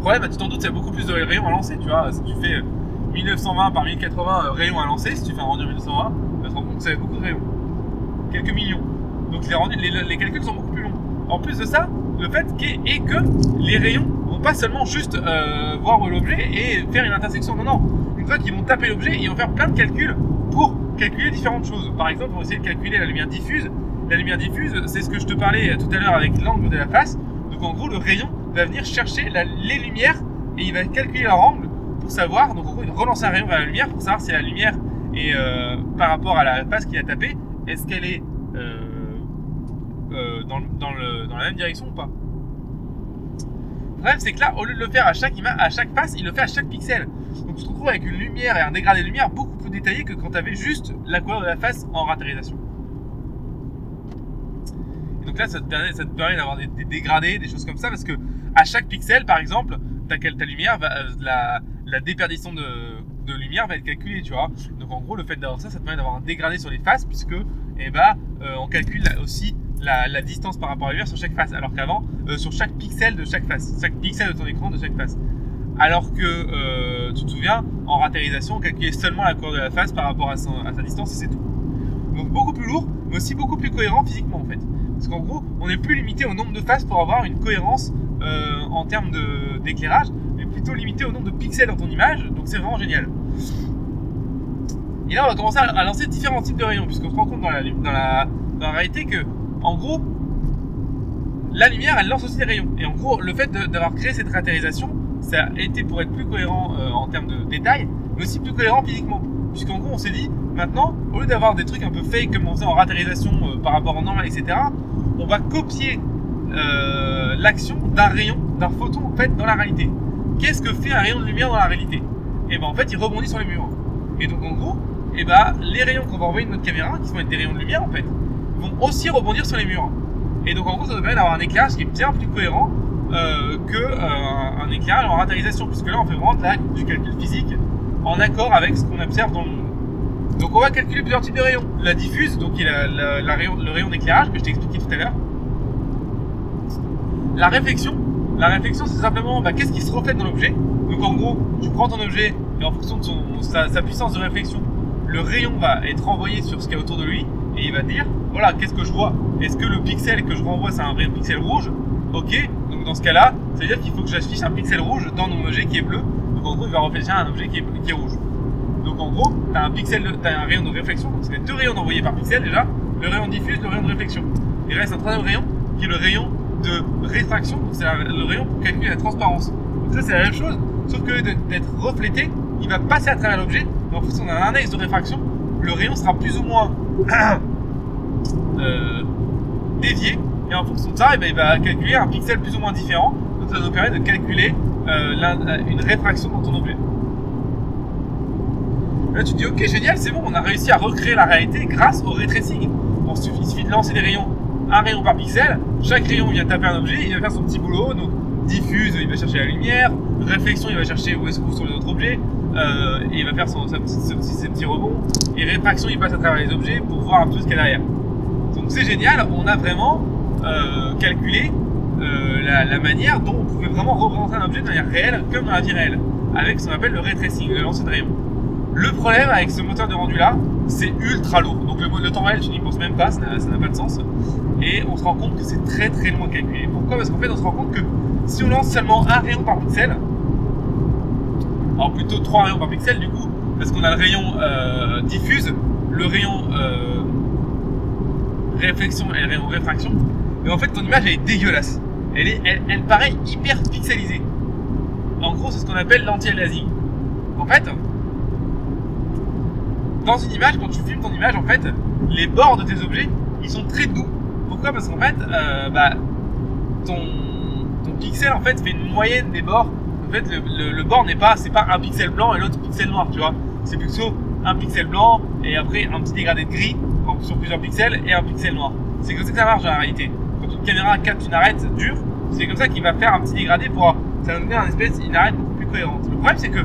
S1: Le problème, tu t'en doutes, il y a beaucoup plus de rayons à lancer, tu vois. Si tu fais 1920 par 1080 euh, rayons à lancer, si tu fais un rendu 1920, tu te rends compte que ça fait beaucoup de rayons. Quelques millions. Donc les, calculs sont beaucoup plus longs. En plus de ça, le fait est, que les rayons vont pas seulement juste euh, voir l'objet et faire une intersection. Non, non. Une fois qu'ils vont taper l'objet, ils vont faire plein de calculs pour calculer différentes choses. Par exemple, on va essayer de calculer la lumière diffuse. La lumière diffuse, c'est ce que je te parlais tout à l'heure avec l'angle de la face. Donc en gros, le rayon va venir chercher les lumières et il va calculer leur angle pour savoir. Donc en gros, il relance un rayon vers la lumière pour savoir si la lumière est euh, par rapport à la face qu'il a tapée, est-ce qu'elle est, euh, euh, dans, la même direction ou pas. Le c'est que là, au lieu de le faire à chaque, à chaque face, il le fait à chaque pixel. Donc tu te retrouves avec une lumière et un dégradé de lumière beaucoup plus détaillé que quand tu avais juste la couleur de la face en ratérisation. Donc là, ça te permet, ça permet d'avoir des, dégradés, des choses comme ça, parce que à chaque pixel, par exemple, ta, lumière, va, euh, la, la déperdition de, de, lumière va être calculée, tu vois. Donc en gros, le fait d'avoir ça, ça te permet d'avoir un dégradé sur les faces, puisque eh ben, euh, on calcule aussi la, distance par rapport à la lumière sur chaque face, alors qu'avant, euh, sur chaque pixel de chaque face, chaque pixel de ton écran de chaque face. Alors que, tu te souviens, en ratérisation, on calculait seulement la couleur de la face par rapport à, sa distance et c'est tout. Donc beaucoup aussi beaucoup plus cohérent physiquement en fait. Parce qu'en gros, on n'est plus limité au nombre de faces pour avoir une cohérence euh, en termes d'éclairage, mais plutôt limité au nombre de pixels dans ton image, donc c'est vraiment génial. Et là, on va commencer à lancer différents types de rayons, puisqu'on se rend compte dans la, dans la, dans la réalité que en gros, la lumière, elle lance aussi des rayons. Et en gros, le fait d'avoir créé cette ratérisation, ça a été pour être plus cohérent euh, en termes de détails, mais aussi plus cohérent physiquement. Puisqu'en gros, on s'est dit, maintenant, au lieu d'avoir des trucs un peu fake comme on faisait en ratérisation euh, par rapport au normal, etc., on va copier euh, l'action d'un rayon, d'un photon en fait dans la réalité. Qu'est-ce que fait un rayon de lumière dans la réalité? Et eh ben en fait, il rebondit sur les murs. Et donc en gros, et eh ben, les rayons qu'on va envoyer de notre caméra, qui vont être des rayons de lumière en fait, vont aussi rebondir sur les murs. Et donc en gros, ça devrait d'avoir un éclairage qui est bien plus cohérent euh, que euh, éclairage en ratérisation, puisque là on fait vraiment du calcul physique en accord avec ce qu'on observe dans le monde. Donc on va calculer plusieurs types de rayons. La diffuse, donc rayon, le rayon d'éclairage que je t'ai expliqué tout à l'heure. La réflexion, la réflexion c'est simplement bah, qu'est-ce qui se reflète dans l'objet? Donc en gros, tu prends ton objet et en fonction de sa, sa puissance de réflexion, le rayon va être renvoyé sur ce qu'il y a autour de lui et il va dire voilà, qu'est-ce que je vois? Est-ce que le pixel que je renvoie, c'est un vrai pixel rouge? Ok, donc dans ce cas-là, ça veut dire qu'il faut que j'affiche un pixel rouge dans mon objet qui est bleu. Donc en gros, il va réfléchir un objet qui est, rouge. Donc en gros, tu as un un rayon de réflexion. Donc c'est deux rayons envoyés par pixel déjà. Le rayon diffuse, le rayon de réflexion. Il reste un troisième rayon qui est le rayon de réfraction. C'est le rayon pour calculer la transparence. Donc ça c'est la même chose, sauf que d'être reflété, il va passer à travers l'objet. En fonction d'un index de réfraction, le rayon sera plus ou moins <clears throat> Euh, dévié. Et en fonction de ça, eh ben, il va calculer un pixel plus ou moins différent. Donc ça nous permet de calculer euh, une réfraction dans ton objet. Là, tu te dis, ok, génial, c'est bon, on a réussi à recréer la réalité grâce au ray tracing. il suffit de lancer des rayons, un rayon par pixel. Chaque rayon vient taper un objet, il va faire son petit boulot. Donc, diffuse, il va chercher la lumière. Réflexion, il va chercher où est-ce qu'on sur les autres objets. Euh, et il va faire son, ses, petits, rebonds. Et réfraction, il passe à travers les objets pour voir un peu ce qu'il y a derrière. Donc c'est génial, on a vraiment euh, calculé euh, la, manière dont on vraiment représenter un objet de manière réelle, comme dans la vie réelle, avec ce qu'on appelle le ray tracing, le lancer de rayon. Le problème avec ce moteur de rendu là, c'est ultra lourd. Donc le, temps réel, je n'y pense même pas, ça n'a pas de sens. Et on se rend compte que c'est très très loin à calculer. Pourquoi? Parce qu'en fait, on se rend compte que si on lance seulement un rayon par pixel, alors plutôt trois rayons par pixel du coup, parce qu'on a le rayon euh, diffuse, le rayon euh, réflexion et le rayon réfraction. Mais en fait, ton image elle est dégueulasse. Elle, paraît hyper pixelisée. En gros, c'est ce qu'on appelle l'anti-aliasing. En fait, dans une image, quand tu filmes ton image, en fait, les bords de tes objets, ils sont très doux. Pourquoi? Parce qu'en fait, euh, bah, ton, ton pixel en fait fait une moyenne des bords. En fait, le, le- le bord n'est pas, c'est pas un pixel blanc et l'autre pixel noir, tu vois. C'est plutôt un pixel blanc et après un petit dégradé de gris en- sur plusieurs pixels et un pixel noir. C'est comme ça que ça marche la réalité. Quand une caméra capte une arête dure, c'est comme ça qu'il va faire un petit dégradé pour ça va donner un espèce une arête beaucoup plus cohérente. Le problème c'est que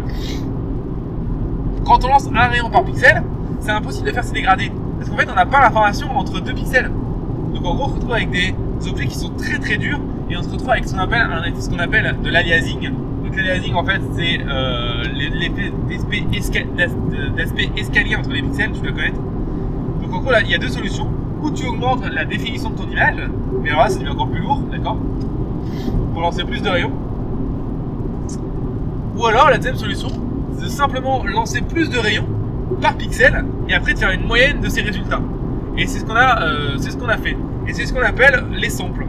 S1: quand on lance un rayon par pixel, c'est impossible de faire ces dégradés. Parce qu'en fait, on n'a pas l'information entre deux pixels. Donc en gros, on se retrouve avec des objets qui sont très très durs et on se retrouve avec ce qu'on appelle, de l'aliasing. Donc l'aliasing, en fait, c'est euh, l'effet d'aspect esca- d'as- d'aspect escalier entre les pixels, tu dois connaître. Donc en gros, là, il y a deux solutions. Ou tu augmentes la définition de ton image, mais alors là, c'est devient encore plus lourd, d'accord? Pour lancer plus de rayons. Ou alors, la deuxième solution, c'est de simplement lancer plus de rayons par pixel et après de faire une moyenne de ces résultats. Et c'est ce qu'on a, euh, ce a fait. Et c'est ce qu'on appelle les samples.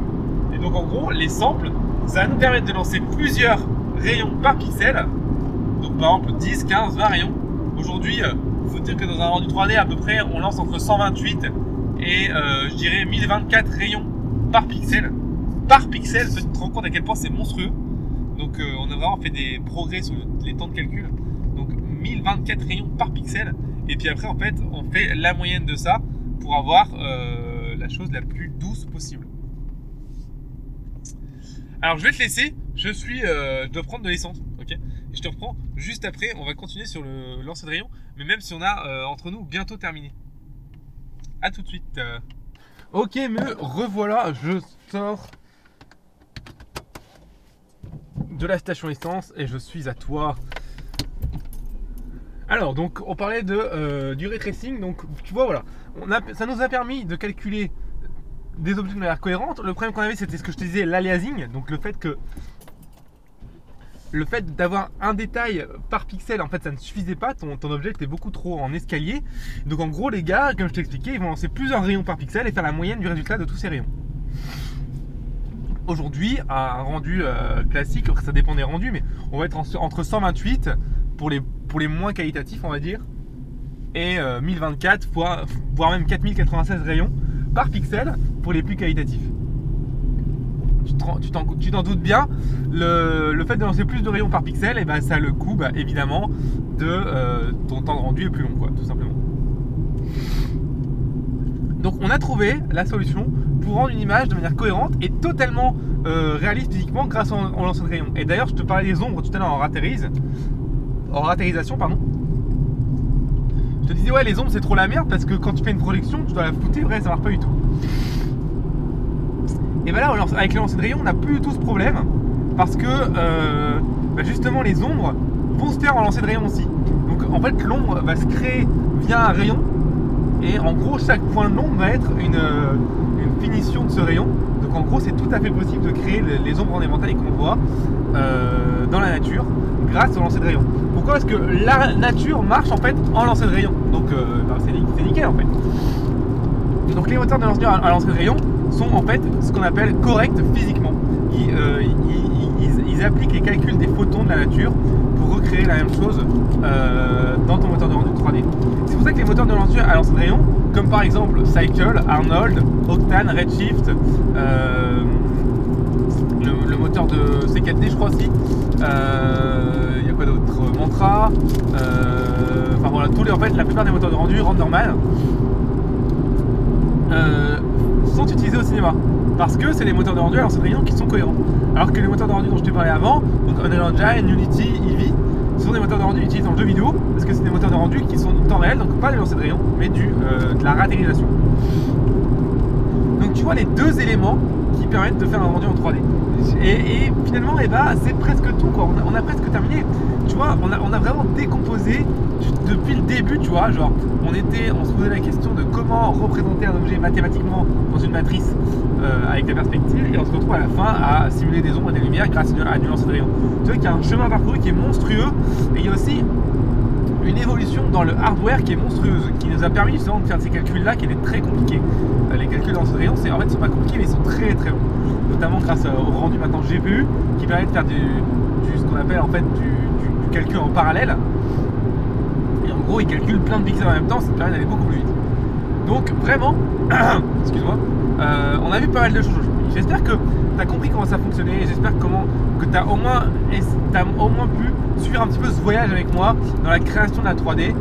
S1: Et donc en gros, les samples, ça va nous permettre de lancer plusieurs rayons par pixel. Donc par exemple 10, 15, 20 rayons. Aujourd'hui, euh, il faut dire que dans un rendu 3D à peu près, on lance entre 128 et euh, je dirais 1024 rayons par pixel. Par pixel, tu te rends compte à quel point c'est monstrueux. Donc euh, on a vraiment fait des progrès sur le- les temps de calcul. Donc 1024 rayons par pixel. Et puis après, en fait, on fait la moyenne de ça pour avoir euh, la chose la plus douce possible. Alors je vais te laisser, je suis, euh, je dois prendre de l'essence, ok? Je te reprends juste après, on va continuer sur le lancer de rayon, mais même si on a entre nous bientôt terminé. A tout de suite. Ok, me revoilà, je sors de la station essence et je suis à toi. Alors, donc, on parlait de, euh, du ray tracing. Donc, tu vois, voilà, on a, ça nous a permis de calculer des objets de manière cohérente. Le problème qu'on avait, c'était ce que je te disais, l'aliasing. Donc, le fait que le fait d'avoir un détail par pixel, en fait, ça ne suffisait pas. Ton, ton objet était beaucoup trop en escalier. Donc, en gros, les gars, comme je t'ai expliqué, ils vont lancer plusieurs rayons par pixel et faire la moyenne du résultat de tous ces rayons. Aujourd'hui, un rendu euh, classique, ça dépend des rendus, mais on va être en- entre 128 pour les, pour les moins qualitatifs, on va dire, et euh, 1024, voire, voire même 4096 rayons par pixel pour les plus qualitatifs. Tu t'en- doutes bien, le, le fait de lancer plus de rayons par pixel, et ben, ça a le coût bah, évidemment de euh, ton temps de rendu est plus long, quoi, tout simplement. Donc on a trouvé la solution pour rendre une image de manière cohérente et totalement euh, réaliste physiquement grâce au, au de rayon. Et d'ailleurs, je te parlais des ombres tout à l'heure en ratérise, en ratérisation, pardon. Je te disais ouais, les ombres c'est trop la merde parce que quand tu fais une projection, tu dois la flouter, vrai, ça marche pas du tout. Et ben là, avec le lancer de rayon, on n'a plus du tout ce problème parce que euh, bah, justement les ombres vont se faire en lancer de rayon aussi. Donc en fait, l'ombre va se créer via un rayon et en gros, chaque point de l'ombre va être une, euh, une finition de ce rayon. Donc en gros, c'est tout à fait possible de créer les, ombres en éventail qu'on voit euh, dans la nature grâce au lancer de rayon. Pourquoi Parce que la nature marche en fait en lancer de rayon. Donc euh, bah, c'est ni- c'est nickel en fait. Donc les moteurs de lancer à lancer de rayon sont en fait ce qu'on appelle corrects physiquement. Ils, euh, ils- appliquent les calculs des photons de la nature pour recréer la même chose dans ton moteur de rendu 3D. C'est pour ça que les moteurs de rendu à lancer de rayon, comme par exemple Cycle, Arnold, Octane, Redshift, euh, le, moteur de C4D je crois aussi, euh, il y a quoi d'autre? Mantra, euh, enfin voilà, tous les, en fait la plupart des moteurs de rendu, Renderman, euh, sont utilisés au cinéma. Parce que c'est les moteurs de rendu à lancer de rayon qui sont cohérents. Alors que les moteurs de rendu dont je t'ai parlé avant, donc Unreal Engine, Unity, Eevee, ce sont des moteurs de rendu utilisés en jeu vidéo, parce que c'est des moteurs de rendu qui sont du temps réel, donc pas des lancers de rayon, mais du, euh, de la ratérisation. Donc tu vois les deux éléments qui permettent de faire un rendu en 3D. Et, finalement, eh ben, c'est presque tout. Quoi. On, a, presque terminé. Tu vois, on a, on a vraiment décomposé depuis le début, tu vois. Genre, on, était, on se posait la question de comment représenter un objet mathématiquement dans une matrice euh, avec la perspective. Et on se retrouve à la fin à simuler des ombres et des lumières grâce à du lancer de rayon. Tu vois qu'il y a un chemin parcouru qui est monstrueux. Et il y a aussi une évolution dans le hardware qui est monstrueuse, qui nous a permis justement de faire ces calculs-là qui étaient très compliqués. Euh, les calculs dans ce rayon, c'est en fait, sont pas compliqués, mais ils sont très très longs. Notamment grâce au rendu maintenant GPU, qui permet de faire du, ce qu'on appelle en fait du, calcul en parallèle. Et en gros, il calcule plein de pixels en même temps, ça permet d'aller beaucoup plus vite. Donc vraiment, <coughs> excuse-moi, euh, on a vu pas mal de choses aujourd'hui. J'espère que tu as compris comment ça fonctionnait, j'espère comment que tu as au moins au moins pu suivre un petit peu ce voyage avec moi dans la création de la 3D et,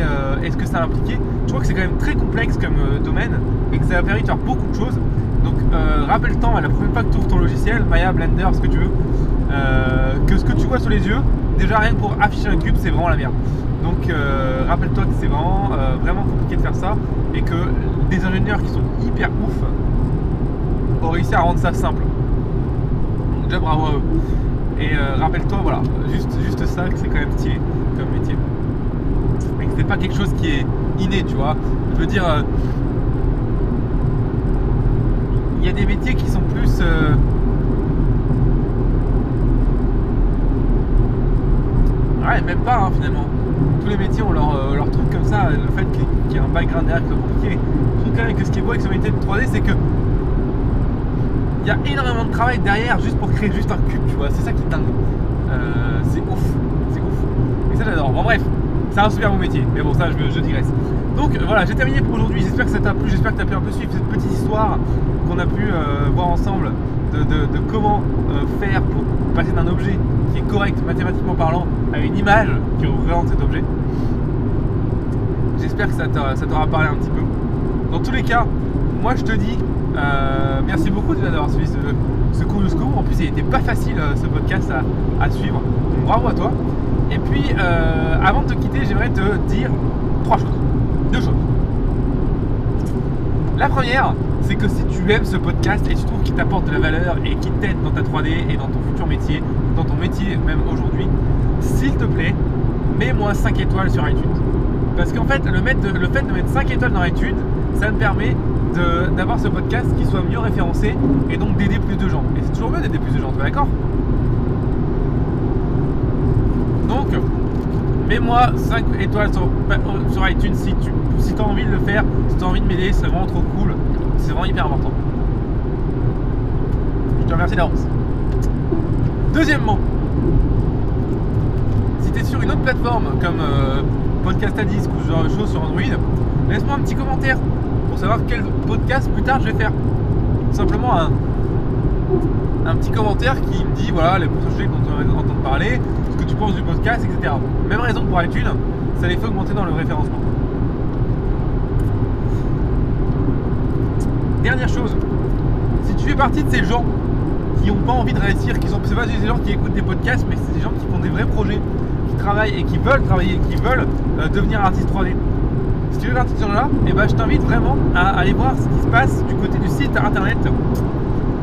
S1: euh, ce que ça a impliqué. Je crois que c'est quand même très complexe comme euh, domaine et que ça a permis de faire beaucoup de choses. Donc euh, rappelle-toi la prochaine fois que tu ouvres ton logiciel, Maya, Blender, ce que tu veux, que ce que tu vois sous les yeux, déjà rien que pour afficher un cube, c'est vraiment la merde. Donc rappelle-toi que c'est vraiment, vraiment compliqué de faire ça et que des ingénieurs qui sont hyper ouf ont réussi à rendre ça simple. Bravo à eux. Et euh, rappelle-toi, voilà, juste, juste ça, que c'est quand même stylé comme métier. Et que c'est pas quelque chose qui est inné, tu vois. Je veux dire, euh, il y a des métiers qui sont plus. Euh, ouais, même pas hein, finalement. Tous les métiers ont leur, leur truc comme ça. Le fait qu'il y ait un background derrière qui soit compliqué. Le truc ce qui est beau avec ce métier de 3D, c'est que y a énormément de travail derrière juste pour créer juste un cube, tu vois. C'est ça qui est dingue. Euh, c'est ouf, c'est ouf. Et ça j'adore. Bon bref, c'est un super bon métier. Mais bon, ça je, je digresse. Donc voilà, j'ai terminé pour aujourd'hui. J'espère que ça t'a plu. J'espère que tu as pu un peu suivre cette petite histoire qu'on a pu euh, voir ensemble de, comment euh, faire pour passer d'un objet qui est correct mathématiquement parlant à une image qui représente cet objet. J'espère que ça t'aura parlé un petit peu. Dans tous les cas, moi je te dis euh, merci beaucoup d'avoir suivi ce, ce cours jusqu'au En plus, il n'était pas facile euh, ce podcast à, suivre. Donc, bravo à toi. Et puis, euh, avant de te quitter, j'aimerais te dire trois choses. Deux choses. La première, c'est que si tu aimes ce podcast et tu trouves qu'il t'apporte de la valeur et qu'il t'aide dans ta 3D et dans ton futur métier, dans ton métier même aujourd'hui, s'il te plaît, mets-moi 5 étoiles sur iTunes. Parce qu'en fait, le, le fait de mettre 5 étoiles dans iTunes, ça me permet d'avoir ce podcast qui soit mieux référencé et donc d'aider plus de gens. Et c'est toujours mieux d'aider plus de gens, tu es d'accord? Donc, mets-moi 5 étoiles sur, iTunes si tu si as envie de le faire, si tu as envie de m'aider, c'est vraiment trop cool. C'est vraiment hyper important. Je te remercie d'avance. Deuxièmement, si tu es sur une autre plateforme comme euh, Podcast disque ou ce genre de choses sur Android, laisse-moi un petit commentaire savoir quel podcast plus tard je vais faire. simplement un, un petit commentaire qui me dit voilà les sujets dont tu entendre parler, ce que tu penses du podcast, etc. Même raison pour iTunes, ça les fait augmenter dans le référencement. Dernière chose, si tu fais partie de ces gens qui n'ont pas envie de réussir, qui sont pas des gens qui écoutent des podcasts, mais c'est des gens qui font des vrais projets, qui travaillent et qui veulent travailler, qui veulent euh, devenir artiste 3D si tu veux partir sur là, et eh ben, je t'invite vraiment à aller voir ce qui se passe du côté du site internet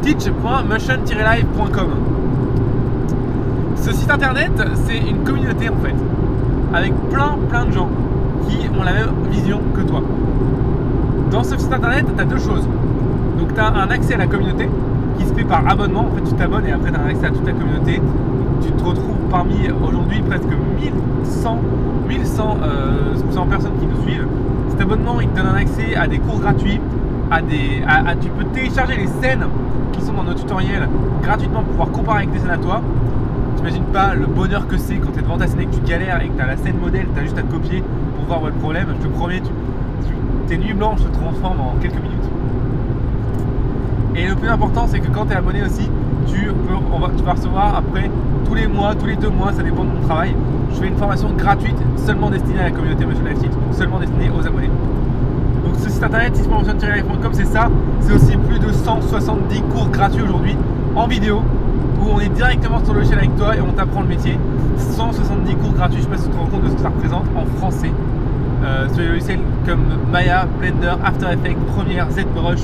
S1: teach.motion-live.com. Ce site internet, c'est une communauté en fait, avec plein plein de gens qui ont la même vision que toi. Dans ce site internet, tu as deux choses. Donc tu as un accès à la communauté qui se fait par abonnement. En fait, tu t'abonnes et après tu as un accès à toute la communauté. Tu te retrouves parmi aujourd'hui presque 1100 1100 euh, personnes qui nous suivent. Cet abonnement, il te donne un accès à des cours gratuits, à des, tu peux télécharger les scènes qui sont dans nos tutoriels gratuitement pour pouvoir comparer avec tes scènes à toi. T'imagines pas le bonheur que c'est quand tu es devant ta scène et que tu galères et que tu as la scène modèle, tu as juste à te copier pour voir où est le problème. Je te promets, tu, tes nuits blanches se transforment en quelques minutes. Et le plus important, c'est que quand tu es abonné aussi, tu, tu vas recevoir après tous les mois, tous les deux mois, ça dépend de mon travail, je fais une formation gratuite seulement destinée à la communauté Motion Life seulement destinée aux abonnés. Donc ce site internet, teachmotion-life.com, c'est ça. C'est aussi plus de 170 cours gratuits aujourd'hui en vidéo où on est directement sur le logiciel avec toi et on t'apprend le métier. 170 cours gratuits, je sais pas si tu te rends compte de ce que ça représente en français. Euh, sur les logiciels comme Maya, Blender, After Effects, Premiere, ZBrush,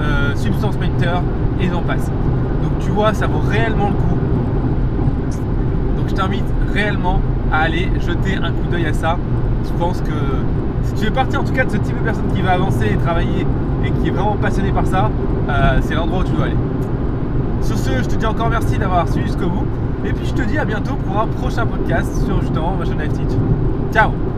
S1: euh, Substance Painter et j'en passe. Donc tu vois, ça vaut réellement le coup. Je t'invite réellement à aller jeter un coup d'œil à ça. Je pense que si tu fais partie en tout cas de ce type de personne qui va avancer et travailler et qui est vraiment passionné par ça, euh, c'est l'endroit où tu dois aller. Sur ce, je te dis encore merci d'avoir suivi jusqu'au bout. Et puis je te dis à bientôt pour un prochain podcast sur justement Machine Life Teach. Ciao